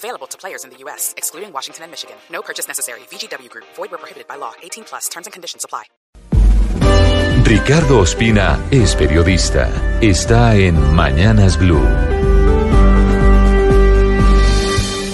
Available to players in the U.S., excluding Washington and Michigan. No purchase necessary. VGW Group. Void where prohibited by law. 18 plus. Terms and conditions apply. Ricardo Ospina es periodista. Está en Mañanas Blue.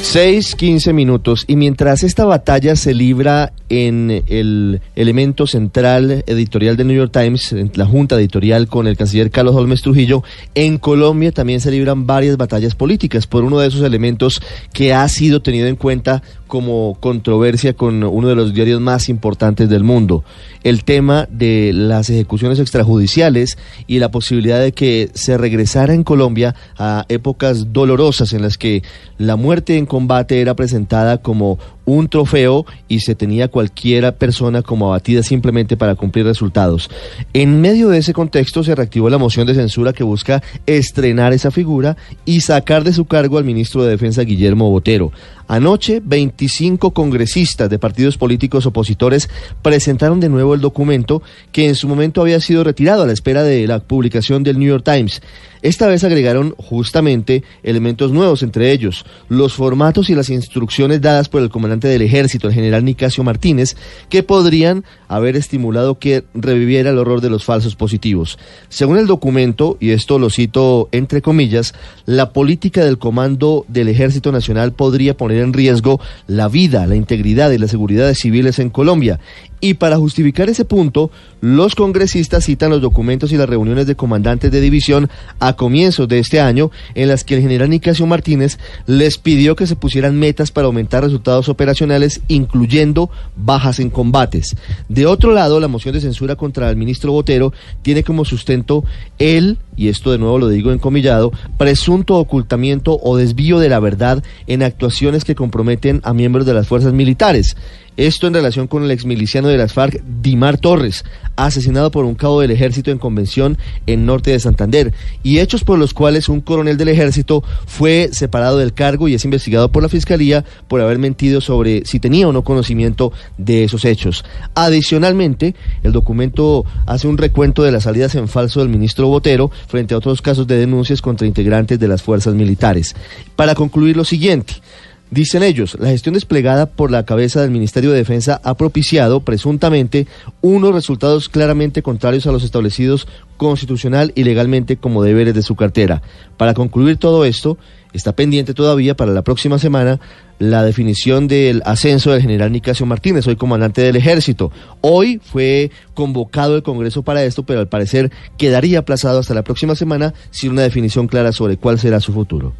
6, 15 minutos. Y mientras esta batalla se libra en el elemento central editorial de New York Times, en la junta editorial con el canciller Carlos Holmes Trujillo, en Colombia también se libran varias batallas políticas por uno de esos elementos que ha sido tenido en cuenta como controversia con uno de los diarios más importantes del mundo, el tema de las ejecuciones extrajudiciales y la posibilidad de que se regresara en Colombia a épocas dolorosas en las que la muerte en combate era presentada como un trofeo y se tenía cualquiera persona como abatida simplemente para cumplir resultados. En medio de ese contexto se reactivó la moción de censura que busca estrenar esa figura y sacar de su cargo al ministro de Defensa Guillermo Botero. Anoche, 25 congresistas de partidos políticos opositores presentaron de nuevo el documento que en su momento había sido retirado a la espera de la publicación del New York Times. Esta vez agregaron justamente elementos nuevos, entre ellos los formatos y las instrucciones dadas por el comandante del ejército, el general Nicasio Martínez, que podrían haber estimulado que reviviera el horror de los falsos positivos. Según el documento, y esto lo cito entre comillas, la política del Comando del Ejército Nacional podría poner en riesgo la vida, la integridad y la seguridad de civiles en Colombia. Y para justificar ese punto, los congresistas citan los documentos y las reuniones de comandantes de división a comienzos de este año, en las que el general Nicasio Martínez les pidió que se pusieran metas para aumentar resultados operacionales, incluyendo bajas en combates. De otro lado, la moción de censura contra el ministro Botero tiene como sustento el, y esto de nuevo lo digo encomillado, presunto ocultamiento o desvío de la verdad en actuaciones que comprometen a miembros de las fuerzas militares. Esto en relación con el exmiliciano de las FARC, Dimar Torres, asesinado por un cabo del ejército en convención en norte de Santander, y hechos por los cuales un coronel del ejército fue separado del cargo y es investigado por la fiscalía por haber mentido sobre si tenía o no conocimiento de esos hechos. Adicionalmente, el documento hace un recuento de las salidas en falso del ministro Botero frente a otros casos de denuncias contra integrantes de las fuerzas militares. Para concluir lo siguiente, Dicen ellos, la gestión desplegada por la cabeza del Ministerio de Defensa ha propiciado, presuntamente, unos resultados claramente contrarios a los establecidos constitucional y legalmente como deberes de su cartera. Para concluir todo esto, está pendiente todavía para la próxima semana la definición del ascenso del general Nicasio Martínez, hoy comandante del ejército. Hoy fue convocado el Congreso para esto, pero al parecer quedaría aplazado hasta la próxima semana sin una definición clara sobre cuál será su futuro.